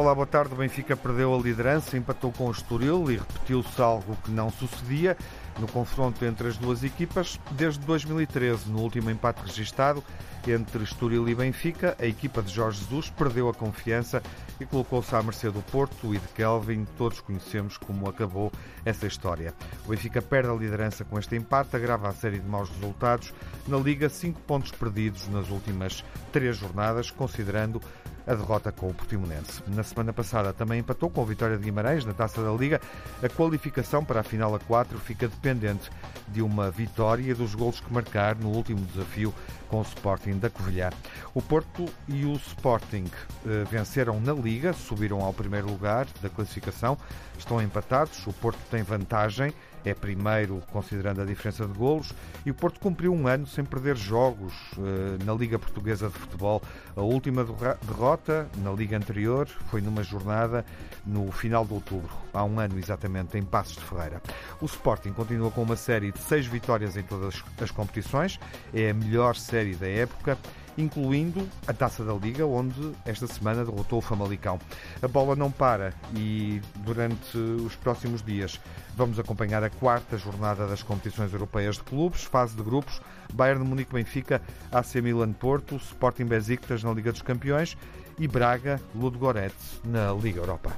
Olá, boa tarde. O Benfica perdeu a liderança, empatou com o Estoril e repetiu-se algo que não sucedia no confronto entre as duas equipas desde 2013. No último empate registado entre Estoril e Benfica, a equipa de Jorge Jesus perdeu a confiança e colocou-se à mercê do Porto e de Kelvin. Todos conhecemos como acabou essa história. O Benfica perde a liderança com este empate, agrava a série de maus resultados na Liga, cinco pontos perdidos nas últimas três jornadas, considerando a derrota com o Portimonense. Na semana passada também empatou com a vitória de Guimarães na Taça da Liga. A qualificação para a final a 4 fica dependente de uma vitória e dos golos que marcar no último desafio com o Sporting da Covilhã. O Porto e o Sporting eh, venceram na Liga, subiram ao primeiro lugar da classificação, estão empatados. O Porto tem vantagem é primeiro considerando a diferença de golos e o Porto cumpriu um ano sem perder jogos uh, na Liga Portuguesa de Futebol. A última derrota na Liga anterior foi numa jornada no final de outubro, há um ano exatamente, em Passos de Ferreira. O Sporting continua com uma série de seis vitórias em todas as competições, é a melhor série da época incluindo a Taça da Liga, onde esta semana derrotou o Famalicão. A bola não para e durante os próximos dias vamos acompanhar a quarta jornada das competições europeias de clubes, fase de grupos, Bayern de Munique Benfica, AC Milan Porto, Sporting Besiktas na Liga dos Campeões e Braga Ludogorets na Liga Europa.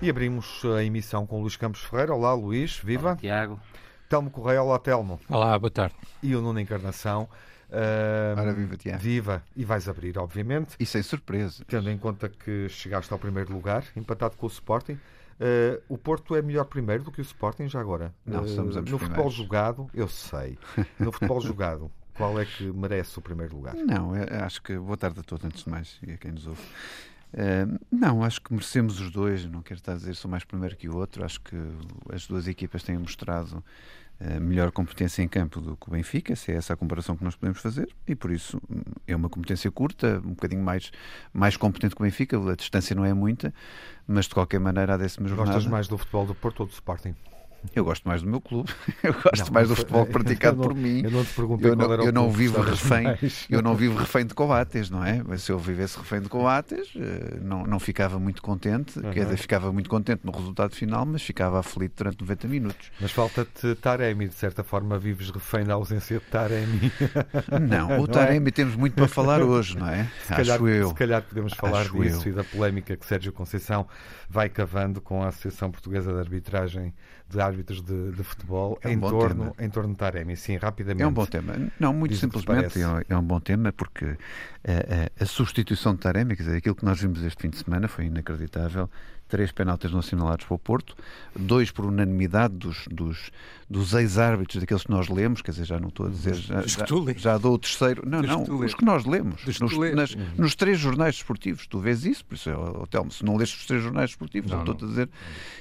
E abrimos a emissão com Luís Campos Ferreira. Olá, Luís, viva. Olá, Tiago. Telmo Correia, olá Telmo. Olá, boa tarde. E o Nuno Encarnação. Uh, Ora, viva, Tiago. Viva. E vais abrir, obviamente. E sem surpresa. Tendo em conta que chegaste ao primeiro lugar, empatado com o Sporting. Uh, o Porto é melhor primeiro do que o Sporting já agora? Não, uh, somos No futebol jogado, eu sei. No futebol jogado, qual é que merece o primeiro lugar? Não, acho que. Boa tarde a todos, antes de mais, e a quem nos ouve. Uh, não, acho que merecemos os dois. Não quero estar a dizer sou mais primeiro que o outro. Acho que as duas equipas têm mostrado melhor competência em campo do que o Benfica, se é essa a comparação que nós podemos fazer, e por isso é uma competência curta, um bocadinho mais, mais competente que o Benfica. A distância não é muita, mas de qualquer maneira, a décima jornada. Gostas mais do futebol do Porto ou do Sporting? Eu gosto mais do meu clube, eu gosto não, mais do futebol praticado não, por mim. Eu não te perguntei eu não, eu não vivo refém, eu não vivo refém de Coates, não é? Mas se eu vivesse refém de Coates, eh, não, não ficava muito contente, uhum. quer dizer, ficava muito contente no resultado final, mas ficava aflito durante 90 minutos. Mas falta-te Taremi, de certa forma vives refém da ausência de Taremi. Não, o é? Taremi é? temos muito para falar hoje, não é? Se calhar, Acho eu. Se calhar podemos falar Acho disso eu. e da polémica que Sérgio Conceição vai cavando com a Associação Portuguesa de Arbitragem de árbitros de, de futebol é um em, torno, em torno de Taremi. Sim, rapidamente. É um bom tema. Não, muito simplesmente é, é um bom tema porque a, a, a substituição de Taremi, quer dizer, aquilo que nós vimos este fim de semana foi inacreditável três penaltis não assinalados para o Porto, dois por unanimidade dos, dos, dos ex-árbitros, daqueles que nós lemos, quer dizer, já não estou a dizer, já, já, já dou o terceiro, não, não, os que nós lemos, nos, nas, uhum. nos três jornais desportivos, tu vês isso, por isso, oh, Telmo, se não leste os três jornais desportivos, não, eu estou a dizer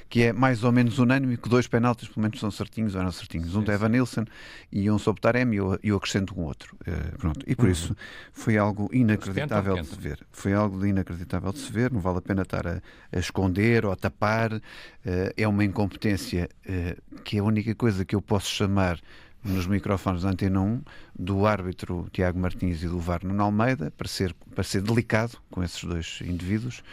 que é mais ou menos unânime que dois penaltis, pelo menos, são certinhos ou não certinhos, um de Evan Nilsson e um sobre Taremi, e eu, eu acrescento um outro, uh, pronto, e por uhum. isso foi algo inacreditável de se ver, foi algo inacreditável de se ver, não vale a pena estar a, a esconder esconder ou tapar, uh, é uma incompetência uh, que é a única coisa que eu posso chamar nos microfones da Antena 1 do árbitro Tiago Martins e do VAR Nuno Almeida para ser, para ser delicado com esses dois indivíduos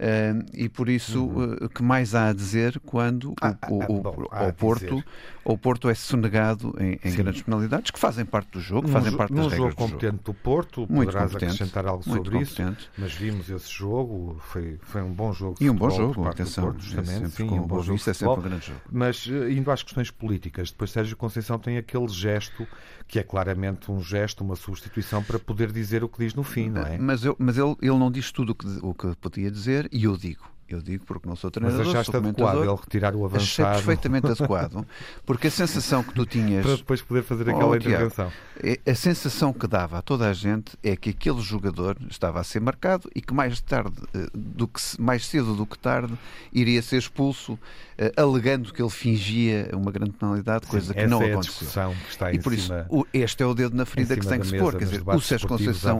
Uh, e por isso, uhum. uh, que mais há a dizer quando ah, o, o, bom, o, Porto, o Porto é sonegado em, em grandes penalidades que fazem parte do jogo, fazem parte das regras jogo competente do, Porto, muito poderás acrescentar algo sobre isso, mas vimos esse jogo, foi, foi um bom jogo. E um bom jogo, atenção, Porto, justamente, é sim, um bom jogo. Isso é sempre um grande jogo. Mas uh, indo às questões políticas, depois Sérgio Conceição tem aquele gesto que é claramente um gesto, uma substituição para poder dizer o que diz no fim, não é? Mas, eu, mas ele, ele não diz tudo o que, o que podia dizer e eu digo. Eu digo porque não sou treinador, Mas achaste adequado ele retirar o avançado? Achei perfeitamente adequado, porque a sensação que tu tinhas... Para depois poder fazer aquela oh, intervenção. Tiago, é, a sensação que dava a toda a gente é que aquele jogador estava a ser marcado e que mais tarde, eh, do que, mais cedo do que tarde, iria ser expulso, eh, alegando que ele fingia uma grande penalidade, coisa Sim, que não é aconteceu. Que está e por isso, este é o dedo na ferida que se tem que se pôr. Quer dizer, o Sérgio Conceição,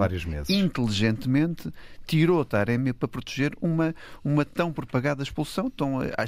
inteligentemente, tirou Taremi para proteger uma, uma tão propagada expulsão, tão a, a,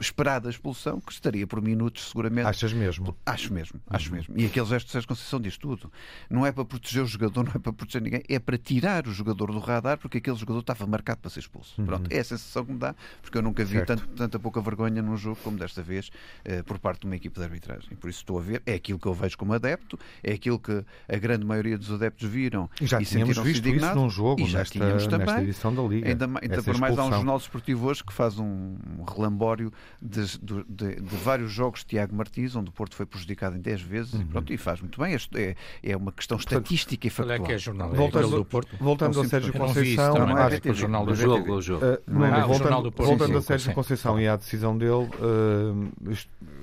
esperada expulsão, que estaria por minutos seguramente. Achas mesmo? Acho mesmo, acho uhum. mesmo. E aquele gesto de Sérgio Conceição diz tudo. Não é para proteger o jogador, não é para proteger ninguém, é para tirar o jogador do radar, porque aquele jogador estava marcado para ser expulso. Uhum. Pronto, é a sensação que me dá, porque eu nunca vi tanto, tanta pouca vergonha num jogo como desta vez eh, por parte de uma equipe de arbitragem. Por isso estou a ver, é aquilo que eu vejo como adepto, é aquilo que a grande maioria dos adeptos viram e já e visto isso num jogo, e já nesta, tínhamos também, nesta edição da Liga. Ainda, ainda por mais há um jornal desportivo hoje que faz um relambório de, de, de, de vários jogos de Tiago Martins, onde o Porto foi prejudicado em 10 vezes uhum. e, pronto, e faz muito bem. É, é uma questão estatística e factual. É que é jornal? Voltando, do Porto? voltando ao Sérgio Conceição, não, não é o jornal do jogo. O jogo. Uh, não, ah, voltando, voltando a Sérgio Conceição e à decisão dele, uh,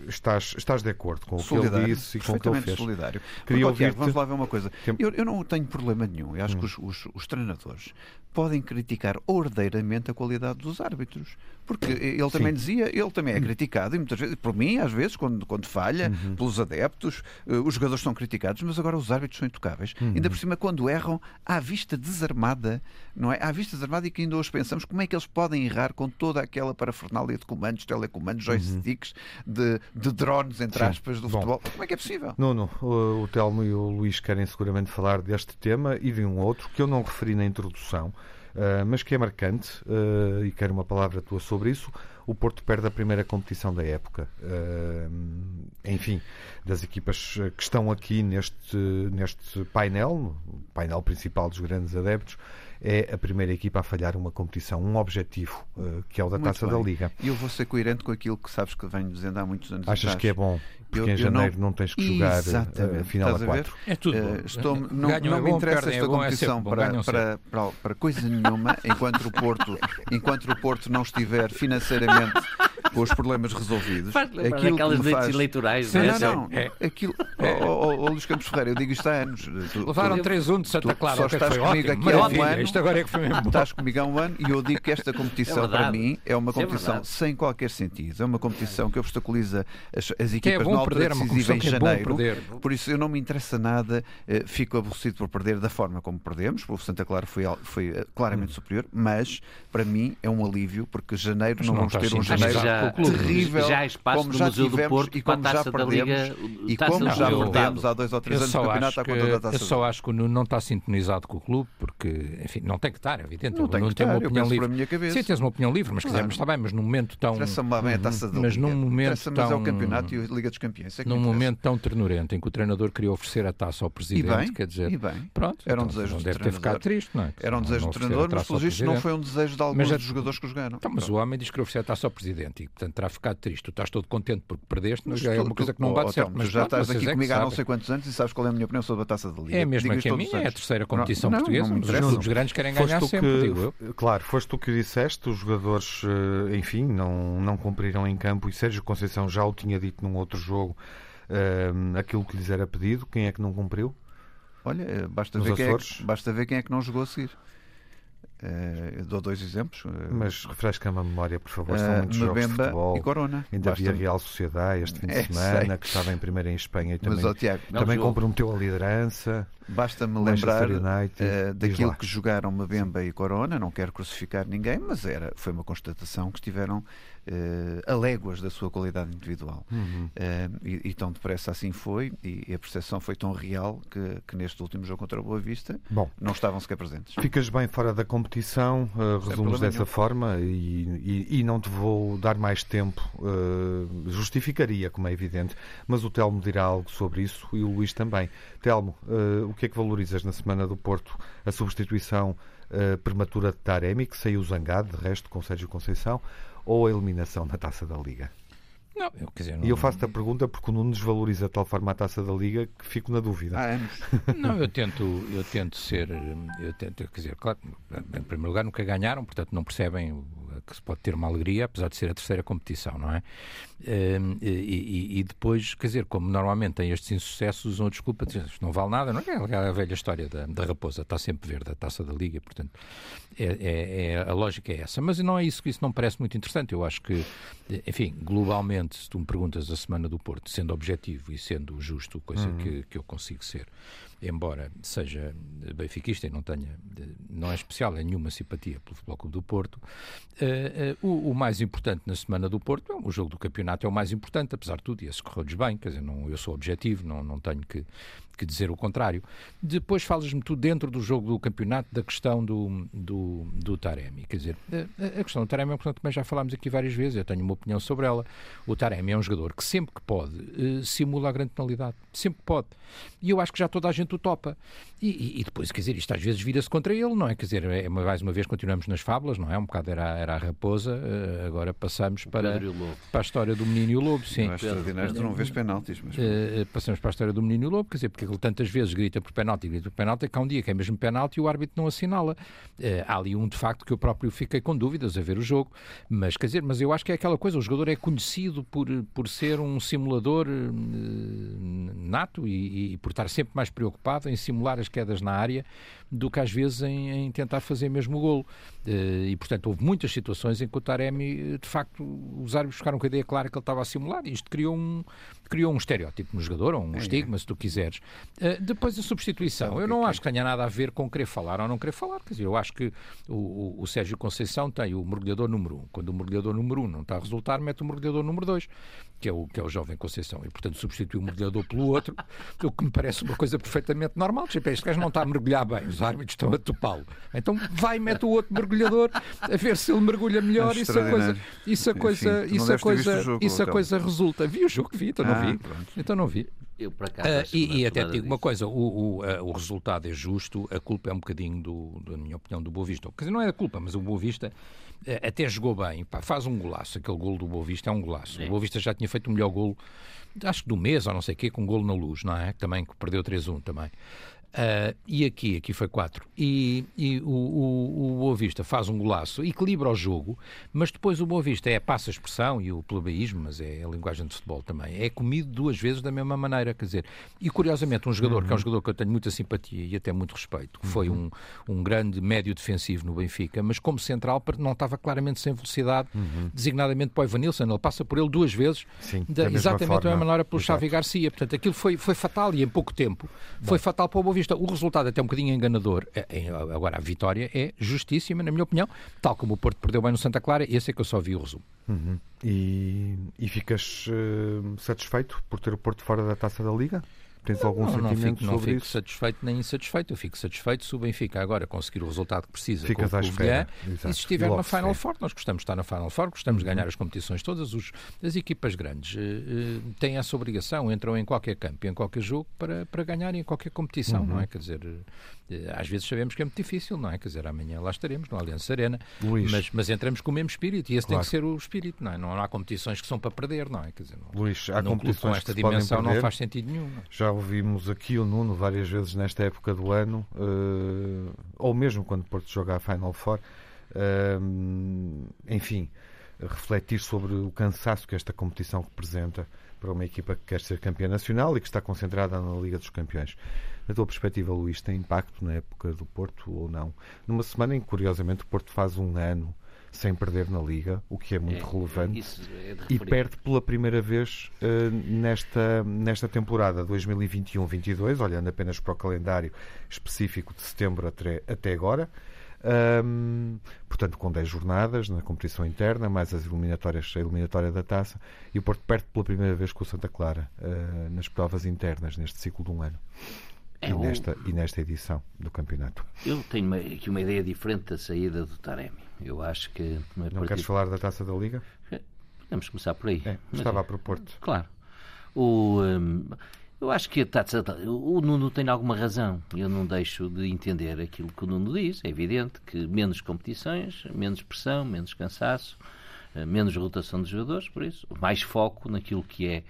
estás, estás de acordo com o que ele disse e com o que ele fez. solidário. Queria ouvir vamos lá ver uma coisa. Eu, eu não tenho problema nenhum. Eu acho hum. que os, os, os treinadores podem criticar ordeiramente a qualidade dos árbitros. Porque ele também Sim. dizia, ele também é criticado, e muitas vezes, por mim, às vezes, quando, quando falha, uhum. pelos adeptos, uh, os jogadores são criticados, mas agora os árbitros são intocáveis. Uhum. Ainda por cima, quando erram, à vista desarmada, não é? À vista desarmada e que ainda hoje pensamos como é que eles podem errar com toda aquela parafernália de comandos, telecomandos, uhum. joysticks, de, de drones, entre Sim. aspas, do Bom, futebol. Como é que é possível? Nuno, o, o Telmo e o Luís querem seguramente falar deste tema e de um outro que eu não referi na introdução uh, mas que é marcante, uh, e quero uma palavra tua sobre isso. O Porto perde a primeira competição da época. Uh, enfim, das equipas que estão aqui neste, neste painel, o painel principal dos grandes adeptos, é a primeira equipa a falhar uma competição, um objetivo, que é o da Muito Taça bem. da Liga. E eu vou ser coerente com aquilo que sabes que venho dizendo há muitos anos Achas atrás. que é bom? Porque eu, em janeiro não... não... tens que jogar a final a 4. É tudo uh, estou, não, não é me interessa esta é competição bom, para, para, para, para, coisa nenhuma enquanto o, Porto, enquanto o Porto não estiver financeiramente com os problemas resolvidos. Faz aquilo aquelas noites faz... eleitorais. Sim, não, não. É. Aquilo... É. Oh, oh, oh, Luís Campos Ferreira, eu digo isto há anos. Tu, Levaram 3-1 de Santa Clara. Só estás comigo aqui há um ano. Isto agora é que foi mesmo Estás comigo há um ano e eu digo que esta competição, é para mim, é uma competição sem qualquer sentido. É uma competição que obstaculiza as, as equipas na altura decisiva em janeiro. Por isso eu não me interessa nada, eh, fico aborrecido por perder da forma como perdemos. O Santa Clara foi, foi eh, claramente hum. superior, mas para mim é um alívio porque janeiro não, não vamos ter um janeiro terrível já há espaço como já tivemos do Porto e como já perdemos Liga, e como já perdemos há dois ou três anos no campeonato que, conta da taça Eu só acho que o Nuno não está sintonizado com o clube porque, enfim, não tem que estar, é evidente. Não tem que estar, uma opinião livre. minha cabeça. Sim, tens uma opinião livre, mas quisermos, está bem, mas num momento tão... Interessa-me bem a taça da Mas num momento tão... Mas é o campeonato e a Liga dos Campeões. Num momento tão ternurento em que o treinador queria oferecer a taça ao presidente, quer dizer... E bem, pronto, era um desejo do treinador. Deve ter ficado triste, não é? Era um desejo do treinador, mas pelo visto não foi um desejo de alguns dos jogadores que jogaram. Então, mas o homem diz que oferecer a taça ao presidente e, portanto, terá ficado triste. Tu estás todo contente porque perdeste, mas já é uma coisa que não bate certo. Mas já estás aqui é comigo há não sei quantos anos e sabes qual é a minha opinião sobre a taça da Liga. É mesmo que a minha, é a terceira competição portuguesa, mas os clubes grandes querem ganhar sempre, digo eu. Claro, foste tu que disseste, os jogadores, eh, enfim, não, não cumpriram em campo e Sérgio Conceição já o tinha dito num outro jogo, uh, aquilo que lhes era pedido. Quem é que não cumpriu? Olha, eh, basta ver, quem é que, basta ver quem é que não jogou a seguir. Uh, dou dois exemplos. Uh, Mas refresca-me a memória, por favor. São uh, muitos jogos de futebol. E Corona. Ainda Basta... havia Real Sociedade este fim de é, semana, sei. que estava em primeira em Espanha e também, Mas, oh, Tiago, também comprometeu a liderança. Basta-me lembrar United, daquilo que jogaram Mbemba e Corona. Não quero crucificar ninguém, mas era, foi uma constatação que estiveram uh, a léguas da sua qualidade individual. Uhum. Uh, e, e, tão depressa assim foi, e, a percepção foi tão real que, que, neste último jogo contra o Boa Vista Bom, não estavam sequer presentes. Ficas bem fora da competição, uh, resumes dessa nenhum. forma e, e, não te vou dar mais tempo, uh, justificaria, como é evidente, mas o Telmo dirá algo sobre isso e o Luís também. Telmo, o que é que valorizas na Semana do Porto? A substituição prematura de Taremi, que saiu zangado, de resto, com Sérgio Conceição, ou a eliminação na taça da Liga? Não, eu, quer dizer, não... E eu faço-te a pergunta porque o Nuno desvaloriza de tal forma a taça da Liga que fico na dúvida. Há anos. não, eu tento, eu tento ser. Eu tento, quer dizer, claro, em primeiro lugar, nunca ganharam, portanto não percebem que se pode ter uma alegria, apesar de ser a terceira competição, não é? E, depois, quer dizer, como normalmente tem estes insucessos, usam desculpa, isto não vale nada, não é? é a velha história da, da raposa, está sempre verde, a taça da Liga, portanto, é, é, é, a lógica é essa. Mas não é isso, isso não parece muito interessante. Eu acho que, enfim, globalmente, se tu me perguntas a semana do Porto, sendo objetivo e sendo justo, coisa uhum. que, que eu consigo ser, embora seja benfiquista e não tenha, não é especial, é nenhuma simpatia pelo Futebol Clube do Porto, uh, uh, o, o, mais importante na semana do Porto, o jogo do campeonato é o mais importante, apesar de tudo, e esse correu-lhes bem, quer dizer, não, eu sou objetivo, não, não tenho que, que dizer o contrário. Depois falas-me tu dentro do jogo do campeonato da questão do, do, do Taremi, quer dizer, a, a questão do Taremi, portanto, também já falámos aqui várias vezes, eu tenho uma opinião sobre ela. O Taremi é um jogador que sempre que pode uh, simula a grande penalidade, sempre que pode. E eu acho que já toda a gente o topa. E, e, e depois, quer dizer, isto às vezes vira-se contra ele, não é? Quer dizer, é, mais uma vez continuamos nas fábulas, não é? Um bocado era, era a raposa, uh, agora passamos para, para a história do menino e o lobo. Sim. É extraordinário, tu não vês penaltis. Mas... Uh, passamos para a história do menino e o lobo, quer dizer, porque tantas vezes grita por penalti, grita por penalti, que há um dia que é mesmo penalti e o árbitro não assinala. há ali um, de facto, que eu próprio fiquei com dúvidas a ver o jogo, mas quer dizer, mas eu acho que é aquela coisa, o jogador é conhecido por, por ser um simulador nato e, e por estar sempre mais preocupado em simular as quedas na área do que às vezes em, em tentar fazer mesmo o golo. Eh, e, portanto, houve muitas situações em que o Taremi, de facto, os árbitros ficaram com a ideia clara que ele estava a simular e isto criou um, criou um estereótipo no jogador, ou um é, estigma, é. se tu quiseres. Uh, depois a substituição. Eu não acho que tenha nada a ver com querer falar ou não querer falar. Quer dizer, eu acho que o, o, o Sérgio Conceição tem o mergulhador número um. Quando o mergulhador número um não está a resultar, mete o mergulhador número dois, que é o, que é o jovem Conceição. E, portanto, substitui o mergulhador pelo outro, o que me parece uma coisa perfeitamente normal. Tipo, este gajo não está a mergulhar bem, os árbitros estão a topá-lo. Então vai, mete o outro mergulhador a ver se ele mergulha melhor. Isso a coisa, isso a coisa, Enfim, isso a coisa, jogo, isso a coisa resulta. Vi o jogo, vi, então ah, não vi. Pronto. Então não vi. Eu, para cá, uh, e, e até te digo uma coisa: o, o, uh, o, resultado é justo, a culpa é um bocadinho, do, da minha opinião, do Boa Vista. Quer dizer, não é a culpa, mas o Boa Vista até jogou bem. Pá, faz um golaço. Aquele golo do Boa Vista é um golaço. É. O Boa Vista já tinha feito o melhor golo, acho que do mês ou não sei o quê, com um golo na luz, não é? Também que perdeu 3-1 também. Uh, e aqui, aqui foi 4. E, e o, o, o Boa Vista faz um golaço, equilibra o jogo, mas depois o Boa Vista é, passa a expressão e o plebeísmo, mas é a linguagem de futebol também, é comido duas vezes da mesma maneira. Quer dizer, e curiosamente, um jogador uhum. que é um jogador que eu tenho muita simpatia e até muito respeito, que foi uhum. um, um grande médio defensivo no Benfica, mas como central não estava claramente sem velocidade, uhum. designadamente para o Evanilson. Ele passa por ele duas vezes, Sim, da, exatamente forma. da mesma maneira pelo Exato. Xavi Garcia. Portanto, aquilo foi, foi fatal e em pouco tempo foi fatal para o Boa Vista o resultado é até um bocadinho enganador. É, é, agora, a vitória é justíssima, na minha opinião, tal como o Porto perdeu bem no Santa Clara, esse é que eu só vi o resumo. Uhum. E, e, ficas uh, satisfeito por ter o Porto fora da taça da Liga? Tens algum não, sentimento não fico, sobre não isso? fico satisfeito nem insatisfeito. Eu fico satisfeito se o Benfica agora conseguir o resultado que precisa Ficas com o e se estiver na Final Four. Nós gostamos de estar na Final Four, gostamos uhum. de ganhar as competições todas. Os, as equipas grandes uh, uh, têm essa obrigação, entram em qualquer campo, em qualquer jogo para, para ganharem em qualquer competição, uhum. não é? Quer dizer, uh, às vezes sabemos que é muito difícil, não é? Quer dizer, amanhã lá estaremos, no Aliança Arena, mas, mas entramos com o mesmo espírito e esse claro. tem que ser o espírito, não é? Não, há competições que são para perder, não é? Quer dizer, não, Luís, há competições com esta dimensão não faz sentido nenhum. Não. É? Já ouvimos aqui o Nuno várias vezes nesta época do ano, uh, ou mesmo quando Porto joga a Final Four, uh, enfim, refletir sobre o cansaço que esta competição representa para uma equipa que quer ser campeã nacional e que está concentrada na Liga dos Campeões. Na tua perspectiva, Luís, tem impacto na época do Porto ou não? Numa semana em que, curiosamente, o Porto faz um ano sem perder na Liga, o que é muito é, relevante, é e perde pela primeira vez uh, nesta, nesta temporada 2021-22, olhando apenas para o calendário específico de setembro até, agora. Um, portanto, com 10 jornadas na competição interna, mais as eliminatórias, a eliminatória da taça, e o Porto perde pela primeira vez com o Santa Clara uh, nas provas internas, neste ciclo de um ano. É, e, nesta, e nesta edição do campeonato. Eu tenho uma, aqui uma ideia diferente da saída do Taremi. Eu acho que. Não, não queres falar da taça da Liga? É, podemos começar por aí. É, estava a propor-te. Claro. O, hum, eu acho que a taça. O Nuno tem alguma razão. Eu não deixo de entender aquilo que o Nuno diz. É evidente que menos competições, menos pressão, menos cansaço, eh, menos rotação de jogadores, por isso, mais foco naquilo que é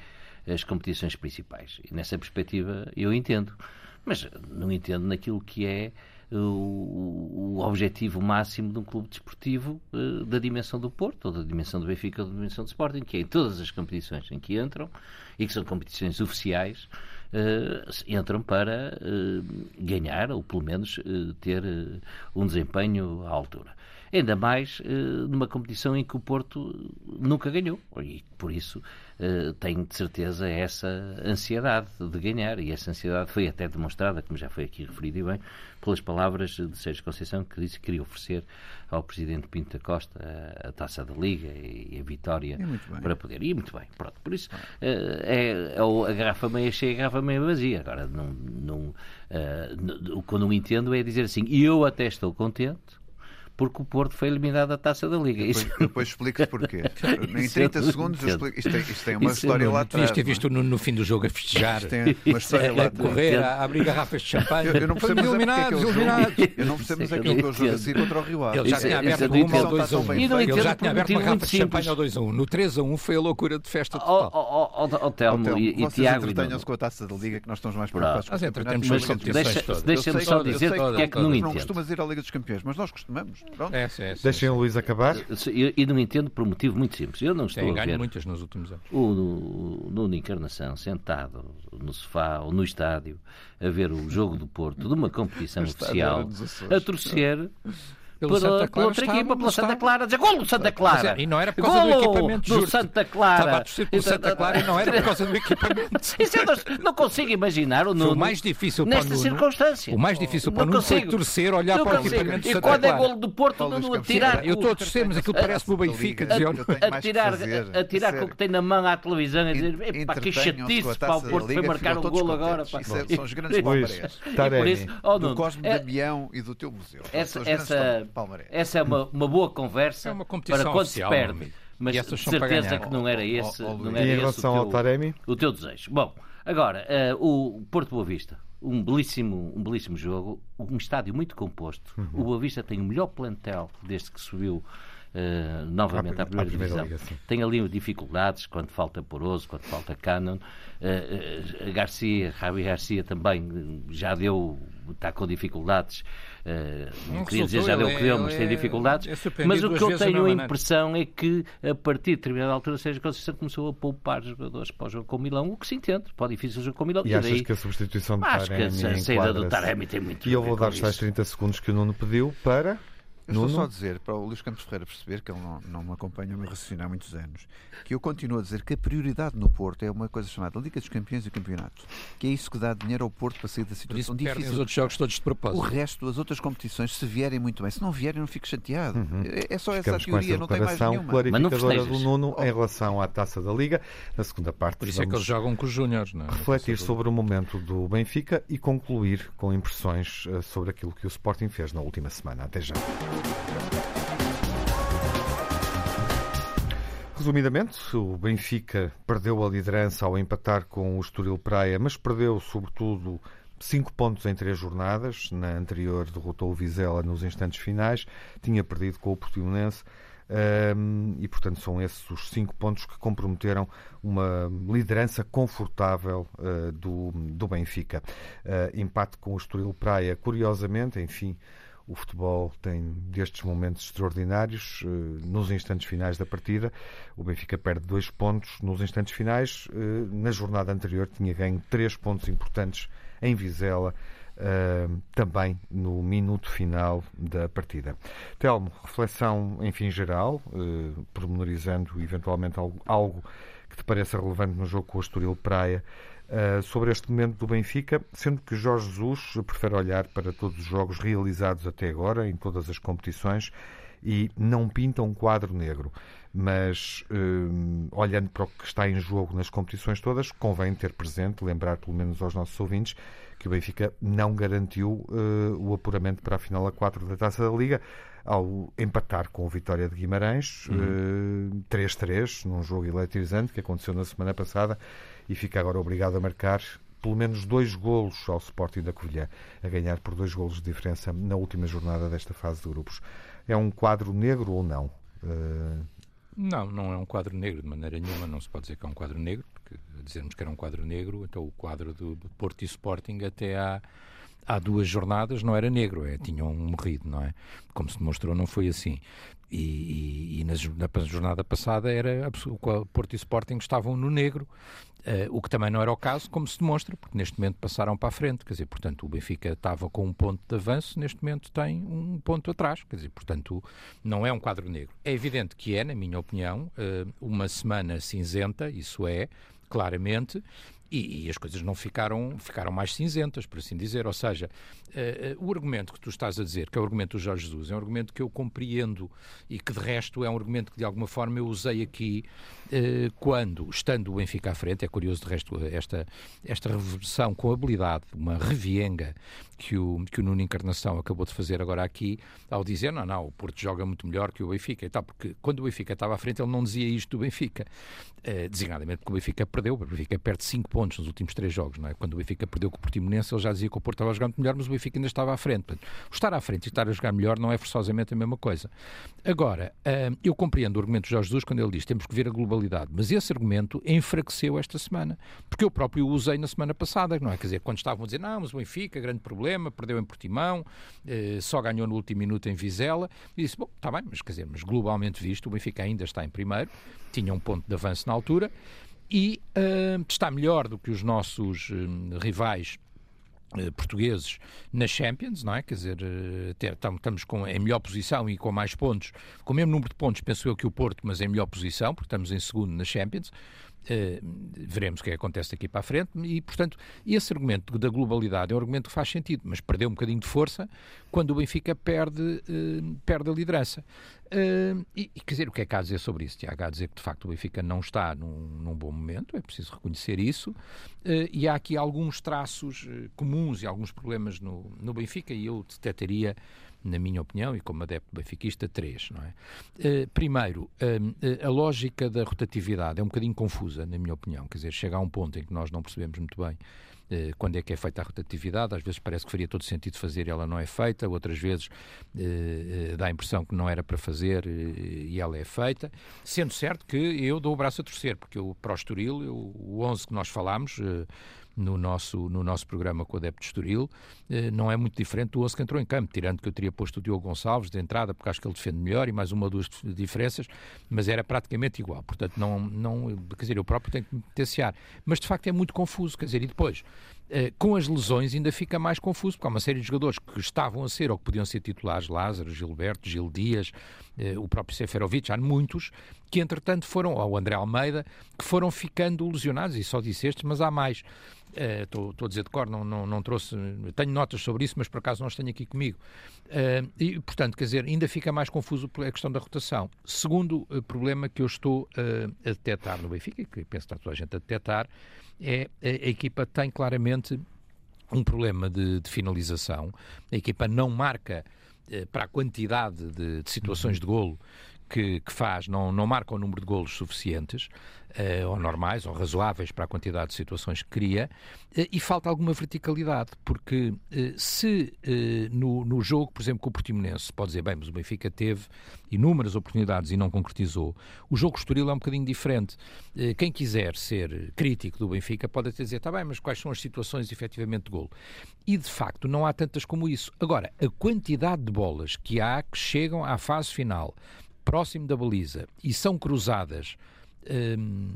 as competições principais. E nessa perspectiva eu entendo. Mas não entendo naquilo que é o, o objetivo máximo de um clube desportivo uh, da dimensão do Porto, ou da dimensão do Benfica, ou da dimensão do Sporting, que é em todas as competições em que entram, e que são competições oficiais, uh, entram para uh, ganhar, ou pelo menos ter um desempenho à altura. Ainda mais uh, numa competição em que o Porto nunca ganhou. E por isso uh, tenho de certeza essa ansiedade de ganhar. E essa ansiedade foi até demonstrada, como já foi aqui referido e bem, pelas palavras de Sérgio Conceição, que disse que queria oferecer ao Presidente Pinto da Costa a, a taça da Liga e a vitória para poder. E muito bem, pronto. Por isso é, é a garrafa meia cheia e a garrafa meia vazia. Agora, não, não, uh, o que eu não entendo é dizer assim, eu até estou contente porque o Porto foi eliminado da taça da Liga. Depois, Isso... depois explico porquê. em 30 segundos eu explico. Isto tem, isto tem uma Isso história lá atrás. ter visto no, no, fim do jogo a festejar. Isto tem uma história lá atrás. A correr, a abrir garrafas de champanhe. Eu, eu não percebo eliminados, é eliminados. Eu não percebo é aquele que é o jogo a seguir contra o Rio Ave. Ele já tinha aberto uma ou 2 a 1. Ele já tinha aberto uma garrafa de champanhe ao 2 a 1. No 3 a 1 foi a loucura de festa total. Ó Telmo e Tiago. entretenham-se com a taça da Liga que nós estamos mais preocupados com as Deixa-me só dizer porque é que não entendo. Não costumas ir à Liga dos Campeões, mas nós costumamos. É, Deixem o Luís acabar. E, e não entendo por um motivo muito simples. Eu não estou Tem a ver muitas nos últimos anos. O Nuno Encarnação sentado no sofá ou no estádio a ver o jogo do Porto de uma competição oficial a torcer pelo Santa Clara outra equipa, pelo Santa Clara, dizer golo Santa Clara. É, e não era por causa golo do equipamento. do Santa Clara. Estava a torcer pelo Santa Clara e não era por causa do equipamento. Isso eu não consigo imaginar o Nuno. o mais difícil para nesta circunstância. O mais difícil para o Nuno foi torcer, olhar para o equipamento do Santa Clara. E quando é golo do Porto, Nuno a tirar. Eu estou a torcer, mas aquilo parece-me o Benfica. A tirar, a tirar com o que tem na mão à televisão e dizer, epá, que chatice, para o Porto foi marcar um golo agora. São os grandes palmarés. Do Cosme Damião e do teu museu. Essa é uma uma, uma boa conversa é uma para quando oficial, se perde. Mas de certeza que não era esse, oh, oh, não era em relação esse ao Taremi? o teu desejo. Bom, agora, uh, o Porto Boa Vista, um belíssimo, um belíssimo jogo, um estádio muito composto. Uhum. O Boa Vista tem o melhor plantel desde que subiu Uh, novamente à primeira, à primeira divisão. Liga, tem ali dificuldades quando falta Poroso, quando falta Cannon. Uh, uh, Garcia, Javi Garcia também já deu, está com dificuldades. Uh, queria dizer já deu o que deu, mas tem dificuldades. É mas o que eu tenho a impressão é que a partir de determinada altura Sérgio Conceição começou a poupar jogadores para o jogo com o Milão, o que se entende, para o difícil jogo com o Milão. E, e achas daí, que a substituição do Taremi Acho que a saída do Taremi tem muito E eu vou dar os tais 30 segundos que o Nuno pediu para eu estou só a dizer para o Luís Campos Ferreira perceber, que ele não, não me acompanha o meu raciocínio há muitos anos, que eu continuo a dizer que a prioridade no Porto é uma coisa chamada Liga dos Campeões e Campeonato, que é isso que dá dinheiro ao Porto para sair da situação difícil. os outros jogos todos de propósito. O resto, as outras competições, se vierem muito bem, se não vierem, não fico chateado. Uhum. É, é só essa a teoria, não tem mais nenhuma. clarificadora do Nuno em relação à taça da Liga. Na segunda parte, Por isso é que eles jogam com os Júniores. É? Refletir sobre o momento do Benfica e concluir com impressões eh, sobre aquilo que o Sporting fez na última semana. Até já. Resumidamente, o Benfica perdeu a liderança ao empatar com o Estoril Praia, mas perdeu, sobretudo, cinco pontos em três jornadas. Na anterior derrotou o Vizela nos instantes finais, tinha perdido com o Portimonense. E, portanto, são esses os cinco pontos que comprometeram uma liderança confortável uh, do, do Benfica. Uh, empate com o Estoril Praia, curiosamente, enfim, o futebol tem destes momentos extraordinários. Eh, nos instantes finais da partida, o Benfica perde dois pontos. Nos instantes finais, eh, na jornada anterior, tinha ganho três pontos importantes em Vizela. Uh, também no minuto final da partida. Telmo, reflexão, enfim, geral, pormenorizando eventualmente algo, algo, que te pareça relevante no jogo com o Estoril Praia, uh, sobre este momento do Benfica, sendo que Jorge Jesus prefere olhar para todos os jogos realizados até agora, em todas as competições, e não pinta um quadro negro. Mas, uh, olhando para o que está em jogo nas competições todas, convém ter presente, lembrar pelo menos aos nossos ouvintes, que o Benfica não garantiu uh, o apuramento para a final a 4 da Taça da Liga ao empatar com o Vitória de Guimarães, 3-3, uhum. uh, num jogo eletrizante que aconteceu na semana passada e fica agora obrigado a marcar pelo menos dois golos ao Sporting da Covilhã, a ganhar por dois golos de diferença na última jornada desta fase de grupos. É um quadro negro ou não? Uh... Não, não é um quadro negro de maneira nenhuma, não se pode dizer que é um quadro negro, porque dizermos que era um quadro negro, então o quadro do, Porto e Sporting até há há duas jornadas não era negro, é, tinham morrido, não é? Como se demonstrou, não foi assim. E, e, e na, na, jornada passada era o Porto e Sporting estavam no negro, uh, o que também não era o caso, como se demonstra, porque neste momento passaram para a frente, quer dizer, portanto o Benfica estava com um ponto de avanço, neste momento tem um ponto atrás, quer dizer, portanto não é um quadro negro. É evidente que é, na minha opinião, uh, uma semana cinzenta, isso é, claramente, e, e, as coisas não ficaram, ficaram mais cinzentas, por assim dizer. Ou seja, uh, uh, o argumento que tu estás a dizer, que é o argumento do Jorge Jesus, é um argumento que eu compreendo e que, de resto, é um argumento que, de alguma forma, eu usei aqui uh, quando, estando o Benfica à frente, é curioso, de resto, esta, esta reversão com habilidade, uma revienga que o, que o Nuno Encarnação acabou de fazer agora aqui, ao dizer, não, não, o Porto joga muito melhor que o Benfica e tal, porque quando o Benfica estava à frente, ele não dizia isto do Benfica, designadamente porque o Benfica perdeu, o Benfica perde 5 pontos nos últimos três jogos, não é? Quando o Benfica perdeu com o Portimonense, ele já dizia que o Porto estava a jogar muito melhor, mas o Benfica ainda estava à frente. Portanto, estar à frente e estar a jogar melhor não é forçosamente a mesma coisa. Agora, hum, eu compreendo o argumento de Jorge Jesus quando ele diz temos que ver a globalidade, mas esse argumento enfraqueceu esta semana, porque eu próprio o usei na semana passada, não é? Quer dizer, quando estavam a dizer, não, mas o Benfica, grande problema, perdeu em Portimão, eh, só ganhou no último minuto em Vizela, e disse, bom, está bem, mas quer dizer, mas globalmente visto, o Benfica ainda está em primeiro, tinha um ponto de avanço na altura, e uh, está melhor do que os nossos uh, rivais uh, portugueses nas Champions, não é? Quer dizer, estamos com, em melhor posição e com mais pontos, com o mesmo número de pontos, penso eu, que o Porto, mas em melhor posição, porque estamos em segundo nas Champions. Uh, veremos o que, é que acontece daqui para a frente e, portanto, esse argumento da globalidade é um argumento que faz sentido, mas perdeu um bocadinho de força quando o Benfica perde, uh, perde a liderança. Uh, e, quer dizer, o que é que há a dizer sobre isso? Há a dizer que, de facto, o Benfica não está num, num bom momento, é preciso reconhecer isso, e há aqui alguns traços comuns e alguns problemas no, no Benfica, e eu detectaria na minha opinião, e como adepto benfiquista, três. Não é? Uh, primeiro, uh, a lógica da rotatividade é um bocadinho confusa, na minha opinião. Quer dizer, chega a um ponto em que nós não percebemos muito bem uh, quando é que é feita a rotatividade. Às vezes parece que faria todo sentido fazer e ela não é feita, outras vezes dá a impressão que não era para fazer e ela é feita. Sendo certo que eu dou o braço a torcer, porque o eu, o 11 que nós falámos no nosso, no nosso programa com o Adepto de Estoril, eh, não é muito diferente do 11 que entrou em campo, tirando que eu teria posto o Diogo Gonçalves de entrada, porque acho que ele defende melhor e mais uma ou duas diferenças, mas era praticamente igual. Portanto, não, não, quer dizer, eu próprio tenho que me tensear. Mas de facto é muito confuso, quer dizer, e depois, eh, com as lesões ainda fica mais confuso, porque há uma série de jogadores que estavam a ser ou que podiam ser titulares, Lázaro, Gilberto, Gil Dias, eh, o próprio Seferovic, há muitos, que entretanto foram, ou André Almeida, que foram ficando lesionados, e só disse estes, mas há mais. Estou uh, a dizer de cor, não, não, não, trouxe, tenho notas sobre isso, mas por acaso não as tenho aqui comigo. Uh, e, portanto, quer dizer, ainda fica mais confuso a questão da rotação. Segundo uh, problema que eu estou a detectar no Benfica, que penso que está toda a gente a detectar, é a, a equipa tem claramente um problema de, de finalização. A equipa não marca para a quantidade de, de situações de golo que, que, faz não, não marca o número de golos suficientes uh, ou normais, ou razoáveis para a quantidade de situações que cria, uh, e falta alguma verticalidade, porque uh, se no, no jogo, por exemplo, com o Portimonense, pode dizer, bem, mas o Benfica teve inúmeras oportunidades e não concretizou, o jogo Estoril é um bocadinho diferente. quem quiser ser crítico do Benfica pode até dizer, está bem, mas quais são as situações efetivamente de golo? E, de facto, não há tantas como isso. Agora, a quantidade de bolas que há que chegam à fase final, próximo da baliza, e são cruzadas um,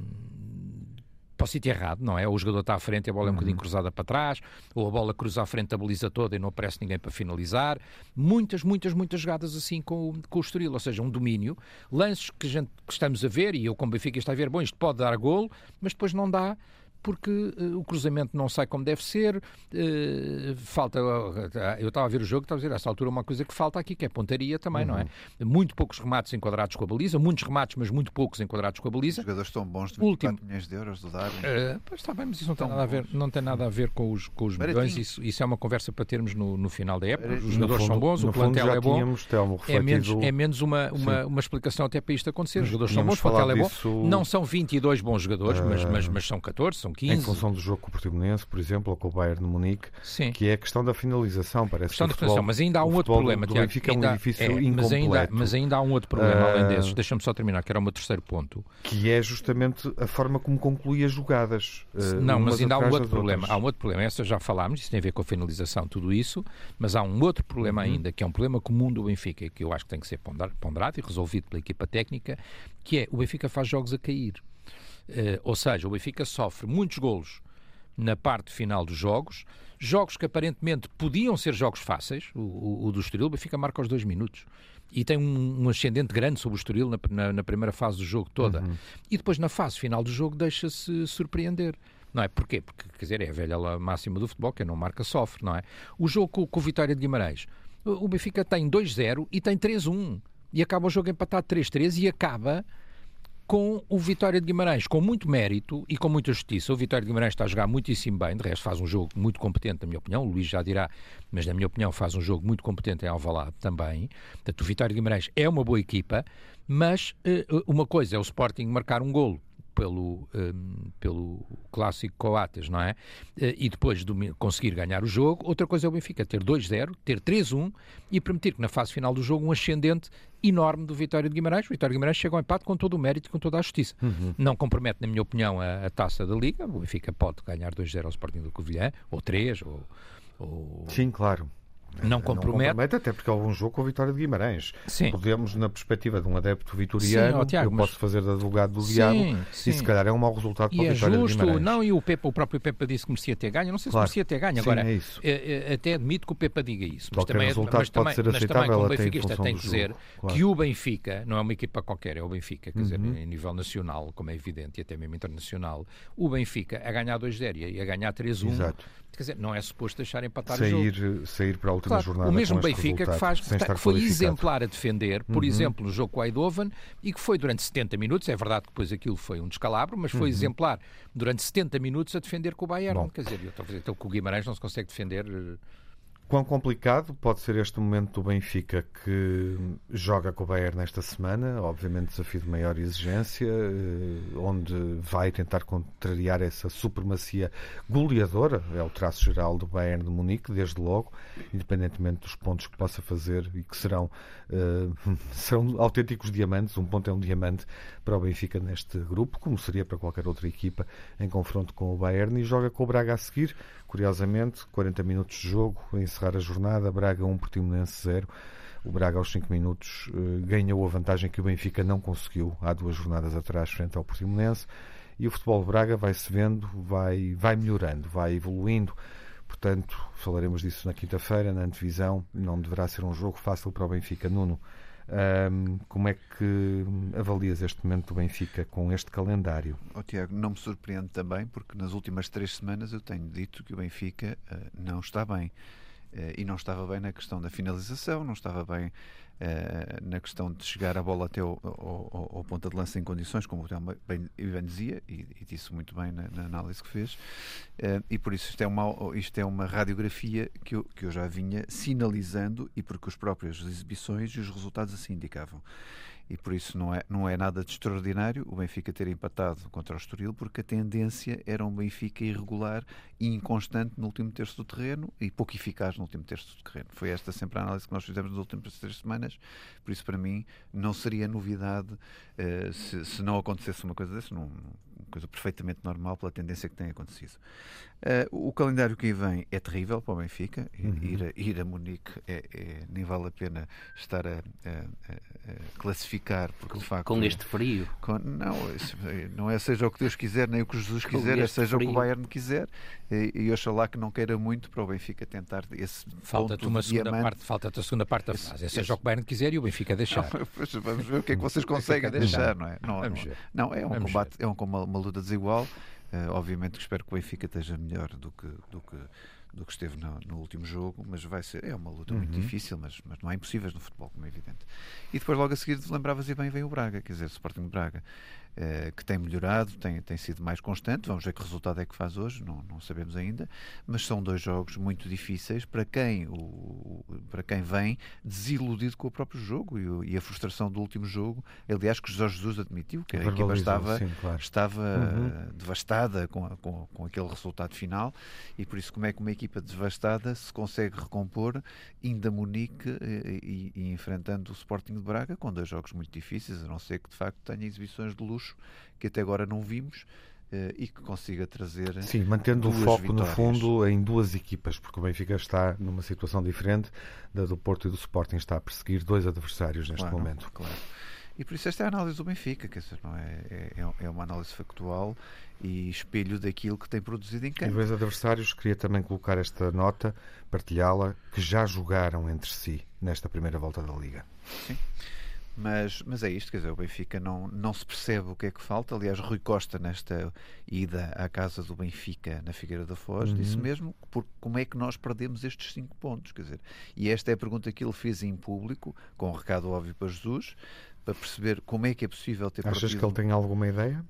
para o sítio errado, não é? Ou o jogador está à frente e a bola é um bocadinho uhum. cruzada para trás, ou a bola cruza à frente da baliza toda e não aparece ninguém para finalizar. Muitas, muitas, muitas jogadas assim com, com o Estoril, ou seja, um domínio. Lances que, gente, que estamos a ver, e eu como Benfica está a ver, bom, isto pode dar golo, mas depois não dá porque uh, o cruzamento não sai como deve ser, uh, falta, uh, eu estava a ver o jogo, estava a dizer, a essa altura uma coisa que falta aqui, que é pontaria também, uhum. não é? Uhum. Muito poucos remates enquadrados com a baliza, muitos remates, mas muito poucos enquadrados com a baliza. Os jogadores estão bons de 24 Último. milhões de euros do Darwin. Uh, pois está bem, mas isso não tem, nada a ver, não tem nada a ver com os, com os milhões, isso, isso é uma conversa para termos no, no final da época, os jogadores fundo, são bons, o plantel é bom, é menos, é menos uma, uma, uma explicação até para isto acontecer, os jogadores são bons, o plantel é bom, não são 22 bons jogadores, mas, mas, mas são 14, são são 15. Em função do jogo com o Portimonense, por exemplo, ou com o Bayern de Munique, Sim. que é a questão da finalização. Parece questão que da finalização, mas ainda há um outro problema. Do, do Benfica ainda, é um edifício é, mas ainda, mas ainda há um outro problema uh, além desses. Deixa-me só terminar, que era o meu terceiro ponto. Que é justamente a forma como conclui as jogadas. Uh, não, mas ainda há um outro problema. Há um outro problema. Essa já falámos, isso tem a ver com a finalização, tudo isso, mas há um outro problema uhum. ainda, que é um problema comum do Benfica, que eu acho que tem que ser ponderado e resolvido pela equipa técnica, que é o Benfica faz jogos a cair. Uh, ou seja, o Benfica sofre muitos golos na parte final dos jogos, jogos que aparentemente podiam ser jogos fáceis, o, o, o do Estoril, o Benfica marca aos dois minutos. E tem um, um ascendente grande sobre o Estoril na, na, na primeira fase do jogo toda. Uhum. E depois, na fase final do jogo, deixa-se surpreender. Não é? Porquê? Porque, quer dizer, é a velha máxima do futebol, quem não marca sofre, não é? O jogo com, com o Vitória de Guimarães, o Benfica tem 2-0 e tem 3-1. E acaba o jogo empatado 3-3 e acaba com o Vitória de Guimarães, com muito mérito e com muita justiça. O Vitória de Guimarães está a jogar muitíssimo bem, de resto faz um jogo muito competente, na minha opinião. O Luís já dirá, mas na minha opinião faz um jogo muito competente em Alvalade também. Portanto, o Vitória de Guimarães é uma boa equipa, mas uh, uma coisa é o Sporting marcar um golo pelo, um, pelo clássico Coates, não é? Eh, e depois de conseguir ganhar o jogo, outra coisa é o Benfica ter 2-0, ter 3-1 e permitir que na fase final do jogo um ascendente enorme do Vitória de Guimarães. O Vitória de Guimarães chega ao empate com todo o mérito e com toda a justiça. Uhum. Não compromete, na minha opinião, a, a, taça da Liga. O Benfica pode ganhar 2-0 ao Sporting do Covilhã, ou 3, ou, ou... Sim, claro. Não compromete. Não compromete, até porque houve um jogo com a vitória de Guimarães. Sim. Podemos, na perspectiva de um adepto vitoriano, sim, Tiago, eu mas... posso fazer de advogado do sim, diabo sim. e se calhar é um mau resultado para e a é vitória justo, de Guimarães. Não, e o, Pepa, o próprio Pepa disse que merecia ter ganho. Não sei se claro. merecia ter ganho. Agora, é isso. É, é, até admito que o Pepa diga isso. Mas também, é- resultado mas, pode também, ser aceitável mas também, como benfiquista tem que dizer claro. que o Benfica, não é uma equipa qualquer, é o Benfica, quer uhum. dizer, em nível nacional, como é evidente, e até mesmo internacional, o Benfica a ganhar 2-0 e a ganhar 3-1 Quer dizer, não é suposto deixar empatar sair, o jogo. Sair para a última claro, jornada. O mesmo Benfica que, faz, que, foi exemplar a defender, por uhum. exemplo, no jogo com o Eindhoven, e que foi durante 70 minutos, é verdade que depois aquilo foi um descalabro, mas foi uhum. exemplar durante 70 minutos a defender com o Bayern. Bom. Quer dizer, eu estou a dizer, então, com o Guimarães não se consegue defender eh, Quão complicado pode ser este momento do Benfica que joga com o Bayern nesta semana? Obviamente, desafio de maior exigência, eh, onde vai tentar contrariar essa supremacia goleadora, é o traço geral do Bayern de Munique, desde logo, independentemente dos pontos que possa fazer e que serão, uh, serão autênticos diamantes. Um ponto é um diamante para o Benfica neste grupo, como seria para qualquer outra equipa em confronto com o Bayern, e joga com o Braga a seguir Curiosamente, 40 minutos de jogo, a encerrar a jornada, Braga 1, Portimonense 0. O Braga, aos 5 minutos, eh, ganhou a vantagem que o Benfica não conseguiu há duas jornadas atrás, frente ao Portimonense. E o futebol de Braga vai-se vendo, vai, vai melhorando, vai evoluindo. Portanto, falaremos disso na quinta-feira, na antevisão. Não deverá ser um jogo fácil para o Benfica. Nuno, um, como é que avalias este momento do Benfica com este calendário? Oh, Tiago, não me surpreende também, porque nas últimas três semanas eu tenho dito que o Benfica uh, não está bem. Uh, e não estava bem na questão da finalização, não estava bem uh, na questão de chegar a bola até o, ponta de lança em condições, como o Telmo bem, bem dizia, e, e, disse muito bem na, na análise que fez, uh, e por isso isto é uma, isto é uma radiografia que eu, que eu já vinha sinalizando e porque as próprias exibições e os resultados assim indicavam e por isso não é, não é nada de extraordinário o Benfica ter empatado contra o Estoril, porque a tendência era um Benfica irregular e inconstante no último terço do terreno e pouco eficaz no último terço do terreno. Foi esta sempre a análise que nós fizemos nas últimas três semanas, por isso para mim não seria novidade uh, se, se, não acontecesse uma coisa dessa, uma coisa perfeitamente normal pela tendência que tem acontecido. Uh, o calendário que aí vem é terrível para o Benfica. Uhum. Ir, a, ir a Munique é, é, nem vale a pena estar a, a, a classificar, porque com, de facto. Com este frio? Com, não, não é seja o que Deus quiser, nem o que Jesus quiser, é seja frio. o que o Bayern quiser. E, e oxalá que não queira muito para o Benfica tentar esse. Falta-te uma segunda diamante. parte, falta-te a segunda parte da frase. É seja o que o Bayern quiser e o Benfica deixar. Não, vamos ver o que é que vocês conseguem deixar, não é? Não, não, não, é um vamos combate, ver. é um, uma, uma luta desigual. Uh, obviamente que espero que o Benfica esteja melhor do que, do que, do que esteve no, no último jogo, mas vai ser, é uma luta uhum. muito difícil, mas, mas não há impossíveis no futebol, como é evidente. E depois logo a seguir lembravas e bem vem o Braga, quer dizer, o Sporting de Braga eh, que tem melhorado, tem, tem sido mais constante. Vamos ver que resultado é que faz hoje, não, não sabemos ainda. Mas são dois jogos muito difíceis para quem o, para quem vem desiludido com o próprio jogo e, e, a frustração do último jogo. Aliás, que Jorge Jesus admitiu que a equipa estava, sim, claro. estava uhum. devastada com, com, com aquele resultado final e por isso como é que uma equipa devastada se consegue recompor ainda Munique e, e, e enfrentando o Sporting de Braga com dois jogos muito difíceis, a não ser que de facto tenha exibições de luxo que até agora não vimos uh, e que consiga trazer. Sim, mantendo o foco vitórias. no fundo em duas equipas, porque o Benfica está numa situação diferente da do Porto e do Sporting, está a perseguir dois adversários neste claro, momento. Claro. E por isso esta é a análise do Benfica, quer dizer, não é, é, é, é uma análise factual e espelho daquilo que tem produzido em campo. E dois adversários, queria também colocar esta nota, partilhá-la, que já jogaram entre si nesta primeira volta da Liga. Sim. Mas, mas é isto, quer dizer, o Benfica não, não se percebe o que é que falta. Aliás, Rui Costa, nesta ida à casa do Benfica na Figueira da Foz, uhum. disse mesmo por, como é que nós perdemos estes cinco pontos. Quer dizer, e esta é a pergunta que ele fez em público, com um recado óbvio para Jesus, para perceber como é que é possível ter Achas partido... que ele tem alguma ideia?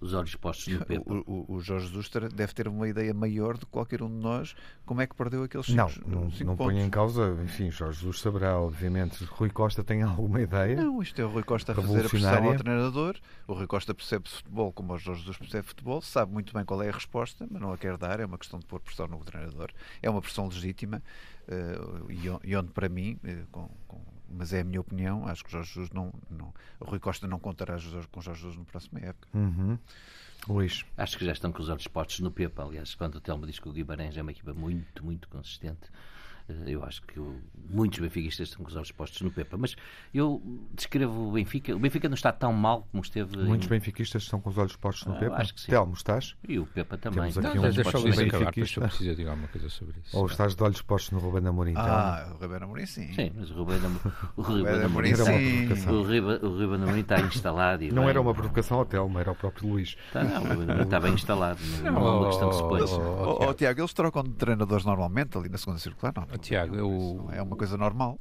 Os olhos postos no Pepe. O, o, o, Jorge Jesus deve ter uma ideia maior de qualquer um de nós como é que perdeu aqueles cinco, não, não, cinco não pontos. põe em causa, enfim, Jorge Jesus saberá, obviamente. Rui Costa tem alguma ideia? Não, isto é o Rui Costa a fazer a pressão ao treinador. O Rui Costa percebe futebol como o Jorge Jesus percebe futebol, sabe muito bem qual é a resposta, mas não a quer dar. É uma questão de pôr pressão no treinador. É uma pressão legítima uh, e onde, para mim, uh, com, com mas é a minha opinião. Acho que o Jorge Jesus não, não o Rui Costa não contará com o Jorge Jesus no próximo época. Uhum. Luís. Acho que já estão com os olhos postos no Pepa. Aliás, quando o Telmo diz que o Guimarães é uma equipa muito, muito consistente, eu acho que o, muitos benfiquistas estão com os olhos postos no Pepa. Mas eu descrevo o Benfica. O Benfica não está tão mal como esteve. Muitos em... benfiquistas estão com os olhos postos no ah, Pepa. Acho que sim. Telmo, estás? E o Pepa também. Temos aqui não, um deixa eu benfiquista. Precisa dizer alguma coisa sobre isso. Ou estás de olhos postos no Ruben Amorim? Ah, o Ruben Amorim sim. Sim, mas o Ruben Amorim, o Ruben Amorim, sim. O Ruben Amorim está instalado. não era uma provocação ao Telmo, era o próprio Luís. Está, não, está bem instalado. Não, é uma questão que se pôs. Tiago, eles trocam de treinadores normalmente ali na segunda circular, não? Tiago, eu é uma coisa normal.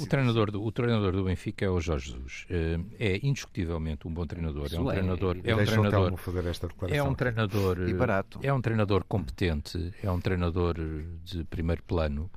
O treinador, do, o treinador do Benfica é o Jorge Jesus. Eh, é indiscutivelmente um bom treinador. Isso é um é, treinador. É, um treinador. Fazer esta declaração. É um treinador. E barato. É um treinador competente. É um treinador de primeiro plano.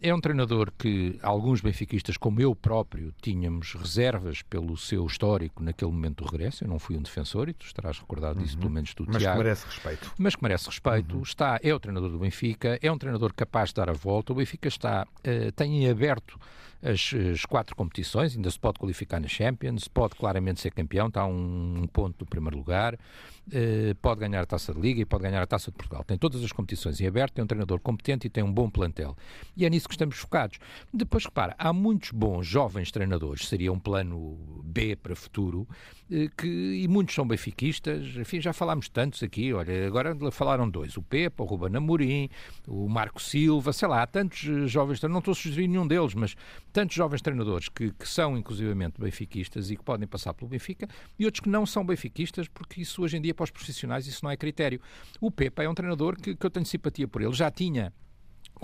É um treinador que alguns benfiquistas, como eu próprio, tínhamos reservas pelo seu histórico naquele momento do regresso. Eu não fui um defensor e tu estarás recordado disso, uhum. pelo menos do Mas Tiago. Mas que merece respeito. Mas que merece respeito. Uhum. Está, é o treinador do Benfica, é um treinador capaz de dar a volta. O Benfica está, uh, tem aberto as, as, quatro competições, ainda se pode qualificar na Champions, pode claramente ser campeão, está a um, um ponto do primeiro lugar. Eh, pode ganhar a taça de Liga e pode ganhar a taça de Portugal. Tem todas as competições em aberto, tem um treinador competente e tem um bom plantel. E é nisso que estamos focados. Depois, repara, há muitos bons jovens treinadores, seria um plano B para futuro, eh, que, e muitos são benfiquistas. Enfim, já falámos tantos aqui. Olha, agora falaram dois: o Pepa, o Ruben Amorim, o Marco Silva, sei lá, há tantos eh, jovens, não estou a sugerir nenhum deles, mas tantos jovens treinadores que, que são inclusivamente benfiquistas e que podem passar pelo Benfica, e outros que não são benfiquistas, porque isso hoje em dia para os profissionais isso não é critério. O Pepa é um treinador que, que eu tenho simpatia por ele. Já tinha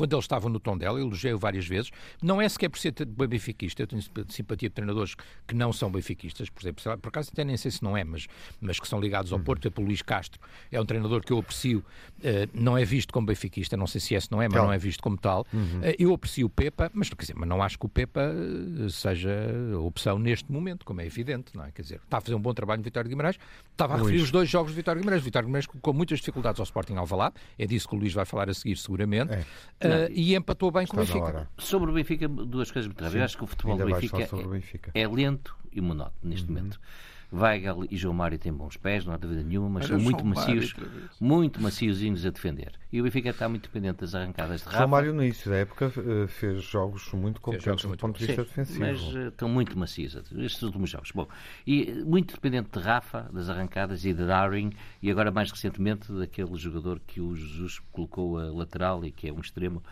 quando ele estava no tom dela, elogiei-o várias vezes, não é sequer por ser benfiquista, eu tenho simpatia de treinadores que não são benfiquistas, por exemplo, por acaso até nem sei se não é, mas, mas que são ligados ao uhum. Porto, tipo o Luís Castro, é um treinador que eu aprecio, uh, não é visto como benfiquista, não sei se esse não é, mas não, não é visto como tal. Uhum. Uh, eu aprecio o Pepa, mas quer dizer, mas não acho que o Pepa eh, seja opção neste momento, como é evidente, não é? Quer dizer, está a fazer um bom trabalho no Vitório de Guimarães, estava a referir os dois jogos de Vitório de Guimarães, Vitório de Guimarães com muitas dificuldades ao Sporting Alvalade, é disso que o Luís vai falar a seguir seguramente, é. Uh, e empatou bem com o Benfica. Sobre o Benfica, duas coisas muito rápidas. Eu acho que o futebol do Benfica, é, Benfica, é, lento e monótono neste uhum. momento. Weigel e João Mário têm bons pés, não há dúvida nenhuma, mas são muito macios, muito maciozinhos a defender. E o Benfica está muito dependente das arrancadas de Rafa. João Mário, no início da época, eh, fez jogos muito competentes do ponto de vista defensivo. Mas uh, estão muito macios estes últimos jogos. Bom, e eh, muito dependente de Rafa, das arrancadas e de Darwin, e agora mais recentemente daquele jogador que o Jesus colocou a lateral e que é um extremo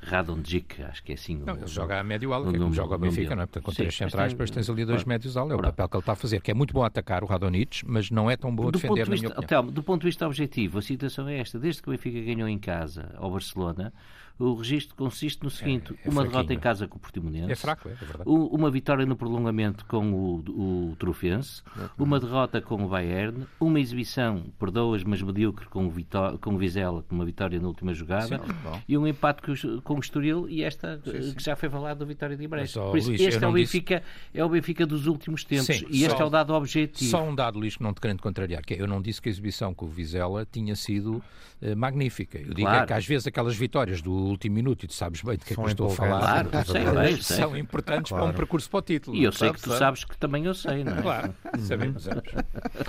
Radonjic, acho que é assim. Não, ele joga a médio ala, que é como joga o Benfica, não é? Portanto, com três centrais, depois tens ali dois médios ala. É o papel que ele está a fazer, que é muito bom atacar o Radonjic, mas não é tão bom a defender, de vista, Telmo, do ponto de vista objetivo, a situação é esta. Desde que o Benfica ganhou em casa ao Barcelona, O registro consiste no seguinte: é, é uma derrota em casa com o Portimonense. É fraco, é, é verdade. Uma vitória no prolongamento com o, o Trofense. Uma derrota com o Bayern. Uma exibição, perdoas, mas medíocre com o, Vitó com o Vizela, com uma vitória na última jogada. Sim, e um empate com, o Estoril e esta sim, sim. que já foi falado da vitória de Ibrahim. Por isso, Luís, este é o, Benfica, disse... é o Benfica dos últimos tempos. e este só, é o dado objetivo. Só um dado, Luís, que não te querendo contrariar, que é, eu não disse que a exibição com o Vizela tinha sido uh, magnífica. Eu digo é que às vezes aquelas vitórias do último minuto, e tu sabes bem de que é que eu estou a falar, claro, sei bem, sei. são importantes claro. para um percurso para o título. E eu sei que tu sabes que também eu sei, não é? Claro, sabemos, sabemos.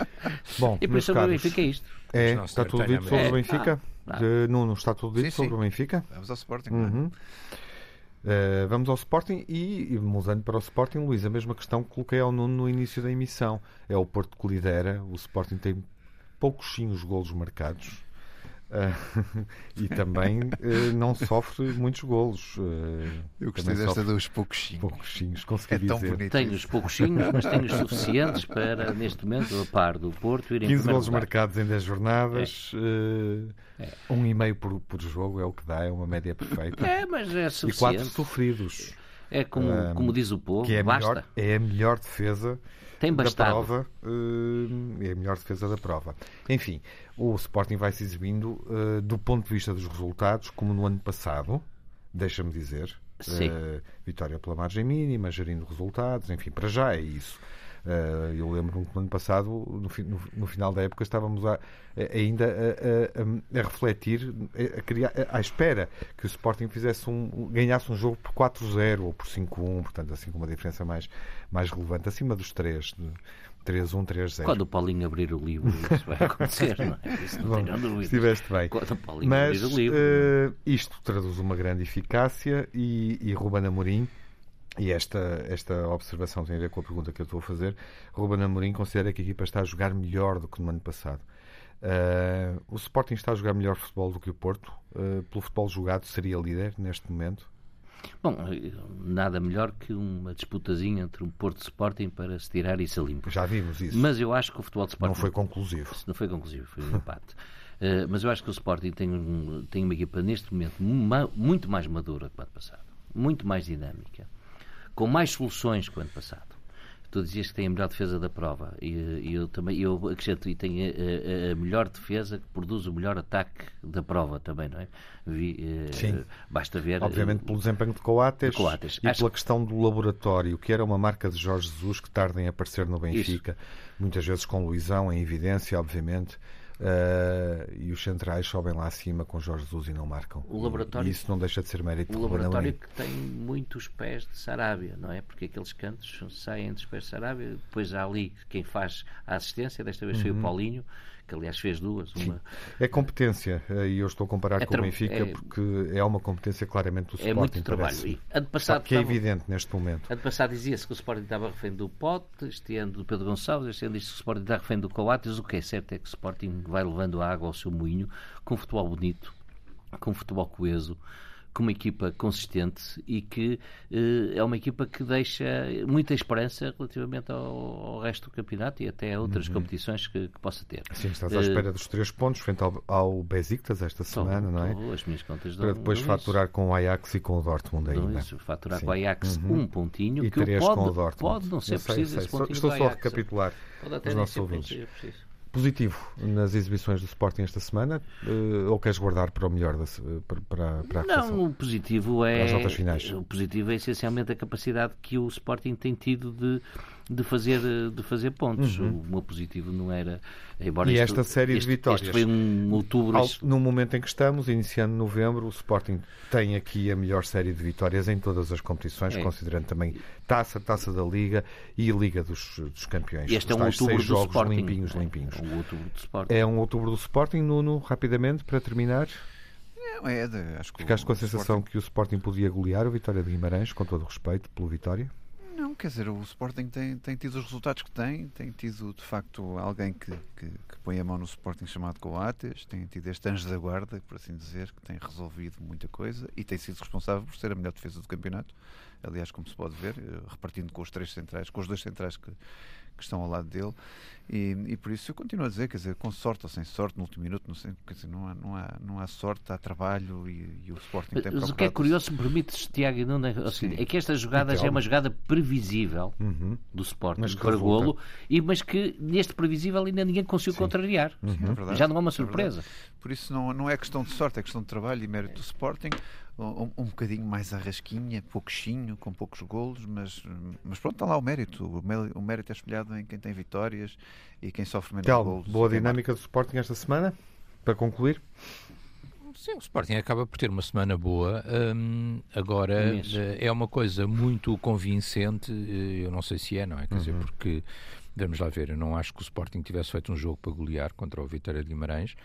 Bom, e por isso o Benfica é isto. É, está tudo dito sobre o Benfica? Ah, ah. Nuno, está tudo dito sim, sobre sim. o Benfica? Vamos ao Sporting. Uhum. Uh, vamos ao Sporting e, e, mudando para o Sporting, Luís, a mesma questão que coloquei ao Nuno no início da emissão. É o Porto que lidera, o Sporting tem poucos sim os golos marcados. Uh, e também uh, não sofre muitos golos. Uh, Eu gostei desta dos pouquinhos. Pouquinhos, consegui é tão dizer. Bonito. Tenho os pouquinhos, mas tenho os suficientes para, neste momento, a par do Porto, ir 15 golos marcados em 10 jornadas, é. é. um e meio por, por jogo é o que dá, é uma média perfeita. É, mas é suficiente. E quatro sofridos. É como, como diz o povo, que é basta. Melhor, é a melhor defesa tem bastado. da prova uh, é a melhor defesa da prova. Enfim, o Sporting vai se exibindo uh, do ponto de vista dos resultados, como no ano passado, deixa-me dizer. Uh, vitória pela margem mínima, gerindo resultados, enfim, para já é isso. Uh, eu lembro-me que no ano passado, no, no, no, final da época, estávamos a, a, ainda a, a, refletir, a criar, à espera que o Sporting fizesse um, ganhasse um jogo por 4-0 ou por 5-1, portanto, assim com uma diferença mais, mais relevante, acima dos 3. 3-1, 3-0. Quando o Paulinho abrir o livro, isso vai acontecer, não é? Isso não Bom, tenho dúvida. Estiveste bem. Quando o Paulinho Mas abrir o livro. Uh, isto traduz uma grande eficácia e, e Ruben Amorim e esta, esta observação tem a ver com a pergunta que eu estou a fazer. Ruben Amorim considera que a equipa está a jogar melhor do que no ano passado. Uh, o Sporting está a jogar melhor futebol do que o Porto. Uh, pelo futebol jogado, seria líder neste momento? Bom, nada melhor que uma disputazinha entre um Porto e Sporting para se tirar isso a limpo. Já vimos isso. Mas eu acho que o futebol de Sporting. Não foi conclusivo. Não foi conclusivo, foi um empate. Uh, mas eu acho que o Sporting tem, um, tem uma equipa neste momento muito mais madura que o ano passado. Muito mais dinâmica com mais soluções que o ano passado. Tu dizias que tem a melhor defesa da prova e, eu também eu acrescento e tem a, a, a, melhor defesa que produz o melhor ataque da prova também, não é? Vi, eh, Sim. Basta ver. Obviamente pelo desempenho de Coates, de Coates. e Acho... pela questão do laboratório, que era uma marca de Jorge Jesus que tarda em aparecer no Benfica, Isso. muitas vezes com Luizão em evidência, obviamente. Uh, e os centrais sobem lá acima com Jorge Jesus e não marcam. O laboratório, e isso não deixa de ser mérito O laboratório que tem muitos pés de Sarabia, não é? Porque aqueles cantos saem dos pés de Sarabia, depois há ali quem faz a assistência, desta vez foi o uhum. Paulinho, que aliás fez duas. Uma... É competência, e eu estou a comparar é com o Benfica é... porque é uma competência claramente do Sporting. É muito trabalho. E ano passado que é evidente neste momento. Ano passado dizia-se que o Sporting estava refém do Pote, este ano do Pedro Gonçalves, este ano diz que o Sporting está refém do Coates. O que é certo é que o Sporting vai levando a água ao seu moinho com futebol bonito, com futebol coeso com uma equipa consistente e que eh, é uma equipa que deixa muita esperança relativamente ao, ao resto do campeonato e até a outras uhum. competições que, que, possa ter. Sim, estás à espera uh, dos três pontos frente ao, ao Besiktas esta semana, não é? As minhas contas Para depois faturar isso. com o Ajax e com o Dortmund ainda. Isso, faturar Sim. com o Ajax uhum. um pontinho e que três pode, com o Dortmund. pode não ser sei, preciso sei. esse pontinho Estou só a recapitular os nossos ouvintes positivo nas exibições do Sporting esta semana uh, ou queres guardar para o melhor da, para, para, a Não, o positivo é o positivo é essencialmente a capacidade que o Sporting tem tido de de fazer, de fazer pontos. Uhum. O meu positivo não era. Embora e isto, esta série este, de vitórias. Este foi um outubro. Ao, no momento em que estamos, iniciando novembro, o Sporting tem aqui a melhor série de vitórias em todas as competições, é. considerando também taça, taça da Liga e Liga dos, dos Campeões. Este é um outubro do jogos Sporting. limpinhos, limpinhos. É um outubro do Sporting. É um outubro do Sporting, Nuno, rapidamente, para terminar. É, de, acho que Ficaste com a sensação Sporting... que o Sporting podia golear o Vitória de Guimarães, com todo o respeito pelo Vitória? Quer dizer, o Sporting tem, tem tido os resultados que tem, tem tido de facto alguém que, que, que põe a mão no Sporting chamado Coates, tem tido este anjo da guarda, por assim dizer, que tem resolvido muita coisa e tem sido responsável por ser a melhor defesa do campeonato. Aliás, como se pode ver, eh, repartindo com os três centrais, com os dois centrais que, que estão ao lado dele. E, e, por isso eu continuo a dizer, quer dizer, com sorte ou sem sorte, no último minuto, não, sei, quer dizer, não, há, não, há, não há sorte, há trabalho e, e o Sporting tem Mas o que é curioso, se me permites, Tiago, não é, é que esta jogada já é uma jogada previsível uhum. do Sporting mas para golo, e, mas que neste previsível ainda ninguém conseguiu Sim. contrariar. Uhum. É já não é uma surpresa. É por isso não, não é questão de sorte, é questão de trabalho e mérito do Sporting um, um bocadinho mais arrasquinha, pouquinho, com poucos golos, mas, mas pronto, está lá o mérito. O mérito é espelhado em quem tem vitórias e quem sofre menos Tel, golos. Boa dinâmica do Sporting esta semana, para concluir? Sim, o Sporting acaba por ter uma semana boa. Hum, agora eh, é uma coisa muito convincente, eh, eu não sei se é, não é? Quer uhum. dizer, porque vamos lá ver, eu não acho que o Sporting tivesse feito um jogo para golear contra o Vitória de Guimarães.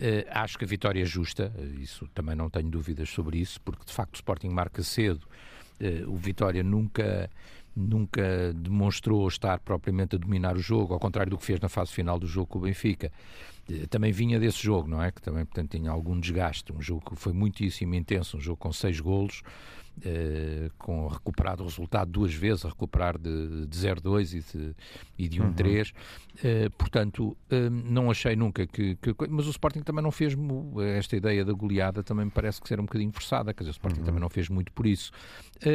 Uh, acho que a vitória é justa, uh, isso também não tenho dúvidas sobre isso, porque de facto o Sporting marca cedo. Uh, o Vitória nunca, nunca demonstrou estar propriamente a dominar o jogo, ao contrário do que fez na fase final do jogo com o Benfica. Também vinha desse jogo, não é? Que também, portanto, tinha algum desgaste. Um jogo que foi muitíssimo intenso, um jogo com seis golos. Uh, com recuperado o resultado duas vezes, a recuperar de, de 0-2 e de, e de 1-3. Um uh, portanto, uh, não achei nunca que, que, Mas o Sporting também não fez. Esta ideia da goleada também me parece que ser um bocadinho forçada, quer dizer, o Sporting uhum. também não fez muito por isso.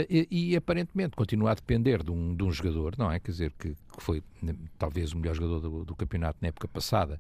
E, e, aparentemente continua a depender de um, de um jogador, não é? Quer dizer, que, que foi talvez o melhor jogador do, do, campeonato na época passada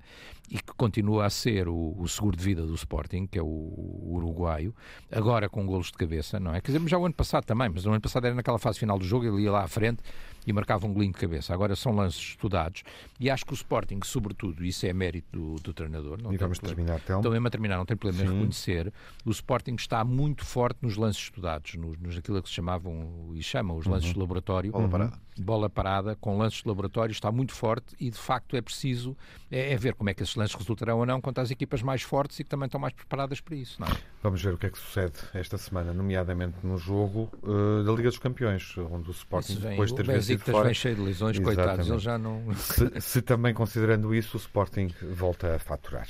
e que continua a ser o, o seguro de vida do Sporting, que é o, o uruguaio, agora com golos de cabeça, não é? Quer dizer, já o ano passado também, mas o ano passado era naquela fase final do jogo, ele ia lá à frente e marcava um golinho de cabeça. Agora são lances estudados e acho que o Sporting, sobretudo, isso é mérito do, do treinador. Não e vamos terminar, então. Mesmo a terminar, não tem problema em reconhecer. O Sporting está muito forte nos lances estudados, nos, nos aquilo que se chamavam e chamam os lances uhum. de laboratório. Bola parada. Bola parada, com lances de laboratório, está muito forte e, de facto, é preciso é, é ver como é que esses lances resultarão ou não contra as equipas mais fortes e que também estão mais preparadas para isso. Não é? Vamos ver o que é que sucede esta semana, nomeadamente no jogo uh, da Liga dos Campeões, onde o Sporting, depois de ter vencido fora... vem cheio de lesões, Exatamente. coitados, ele já não... Se, se também considerando isso, o Sporting volta a faturar.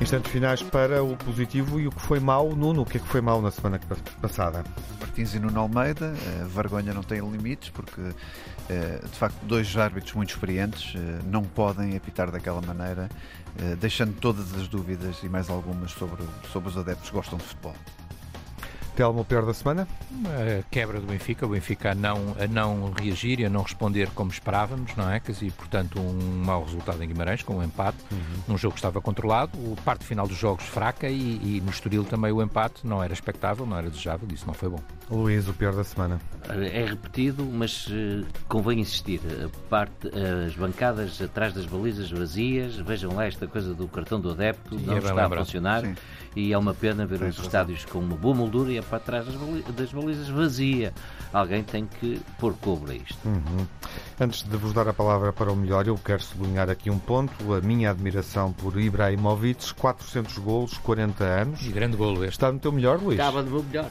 Instantes finais para o positivo e o que foi mau. Nuno, o que é que foi mau na semana passada? Martins e Nuno Almeida, a vergonha não tem limites, porque eh, de facto dois árbitros muito experientes eh, não podem apitar daquela maneira, eh, deixando todas as dúvidas e mais algumas sobre, sobre os adeptos que gostam de futebol. Telmo, pior da semana? A quebra do Benfica, o Benfica a não, a não reagir e a não responder como esperávamos, não é? E, portanto, um mau resultado em Guimarães, com um empate, uhum. num jogo que estava controlado, o parte final dos jogos fraca e, e, no Estoril também o empate não era expectável, não era desejável, isso não foi bom. Luís, o pior da semana? É repetido, mas uh, convém insistir. A parte, as bancadas atrás das balizas vazias, vejam lá esta coisa do cartão do adepto, Sim, não é está lembrado. a funcionar. Sim e é uma pena ver os estádios com uma boa moldura e é para trás das, balizas, das balizas vazia. Alguém tem que pôr cobre a isto. Uhum. Antes de vos dar a palavra para o melhor, eu quero sublinhar aqui um ponto, a minha admiração por Ibrahimovic, 400 golos, 40 anos. E grande golo este. Está no teu melhor, Luís? Estava no meu melhor.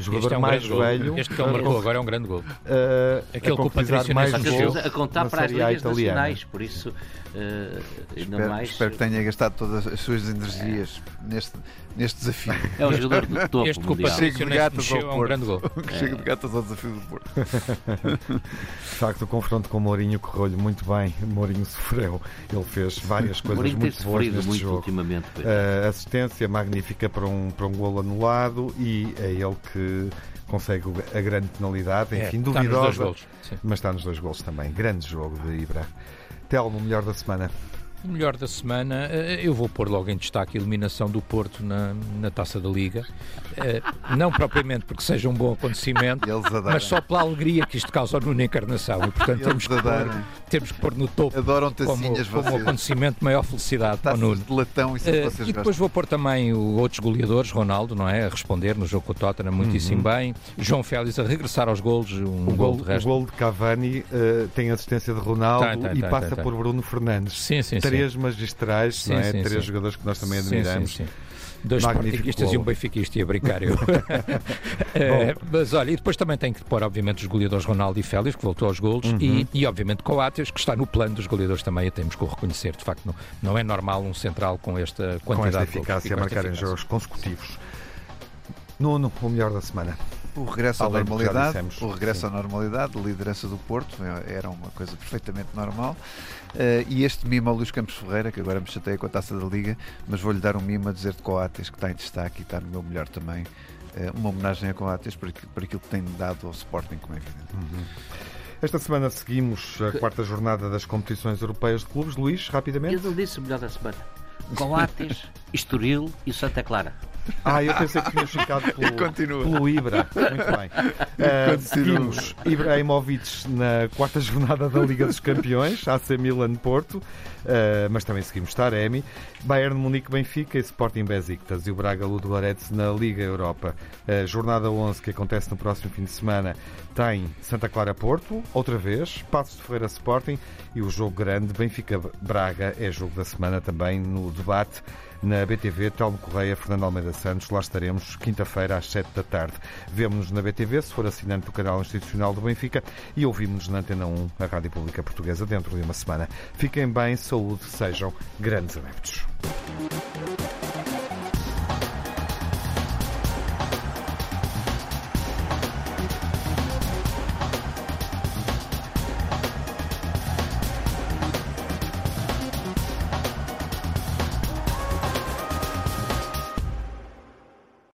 Jogador é um mais velho. Este que ele marcou agora é um grande gol. Uh, Aquele que o Patrício mais gols a contar para as ligas italiana. nacionais, por isso uh, espero, mais... espero que tenha gastado todas as suas energias é. neste, neste desafio. É um jogador do topo Este que o Patrício de gatas ao é um grande gol. Chega de gatas ao desafio do Porto. de facto, o confronto com o Mourinho correu-lhe muito bem. Mourinho sofreu. Ele fez várias coisas Mourinho muito boas neste muito jogo. Ultimamente, uh, assistência magnífica para um, para um golo anulado e é ele que consegue a grande penalidade, enfim, é, duvidosa, mas está nos dois gols também. Grande jogo de Ibra. Telmo, melhor da semana. O melhor da semana, eh, eu vou pôr logo em destaque a eliminação do Porto na, na taça da Liga. Eh, não propriamente porque seja um bom acontecimento, mas só pela alegria que isto causa no Encarnação. E portanto temos que, pôr, temos que pôr no topo Adoram como, como acontecimento de maior felicidade para o Nuno. De latão, isso e depois vou pôr também o, outros goleadores, Ronaldo, não é? A responder no jogo com o Tottenham muitíssimo uhum. bem. João Félix a regressar aos golos, um o gol, de resto. O gol de Cavani uh, tem assistência de Ronaldo tem, tem, e tem, passa por Bruno Fernandes. Sim, sim, Três sim. magistrais, sim, não é? Sim, Três jogadores que nós também admiramos. Sim, sim, Dois sportinguistas e um benfiquista ia brincar eu. é, mas olha, e depois também tem que pôr, obviamente, os goleadores Ronaldo e Félix, que voltou aos golos, uhum. e, e, obviamente, Coates, que está no plano dos goleadores também, e temos que o reconhecer. De facto, não, não é normal um central com esta quantidade com esta eficácia a marcar em jogos consecutivos. Nuno, o melhor da semana. O regresso Além à normalidade, o regresso Sim. à normalidade, a liderança do Porto, é, era uma coisa perfeitamente normal. Uh, e este mimo ao Luís Campos Ferreira, que agora me chateia com a taça da Liga, mas vou-lhe dar um mimo a dizer de Coates, que está em destaque e está no meu melhor também. Uh, uma homenagem a Coates por, por aquilo que tem dado ao Sporting, como é evidente. Uhum. Esta semana seguimos a quarta jornada das competições europeias de clubes. Luís, rapidamente. Eu não disse o melhor da semana. Coates, Estoril e Santa Clara. Ah, eu pensei que tinha ficado pelo, pelo Ibra. Muito bem. Uh, seguimos Ibrahimovic na quarta jornada da Liga dos Campeões, AC Milan Porto, uh, mas também seguimos Taremi, Bayern Munique Benfica e Sporting Besiktas. E o Braga Ludogorets na Liga Europa. Uh, jornada 11 que acontece no próximo fim de semana tem Santa Clara Porto, outra vez, Passos de Ferreira Sporting e o jogo grande Benfica Braga é jogo da semana também no debate na BTV, Telmo Correia, Fernando Almeida Santos. Lá estaremos quinta-feira às 7 da tarde. Vemo-nos na BTV, se for assinante do canal institucional do Benfica, e ouvimos-nos na Antena 1, a Rádio Pública Portuguesa, dentro de uma semana. Fiquem bem, saúde, sejam grandes adeptos.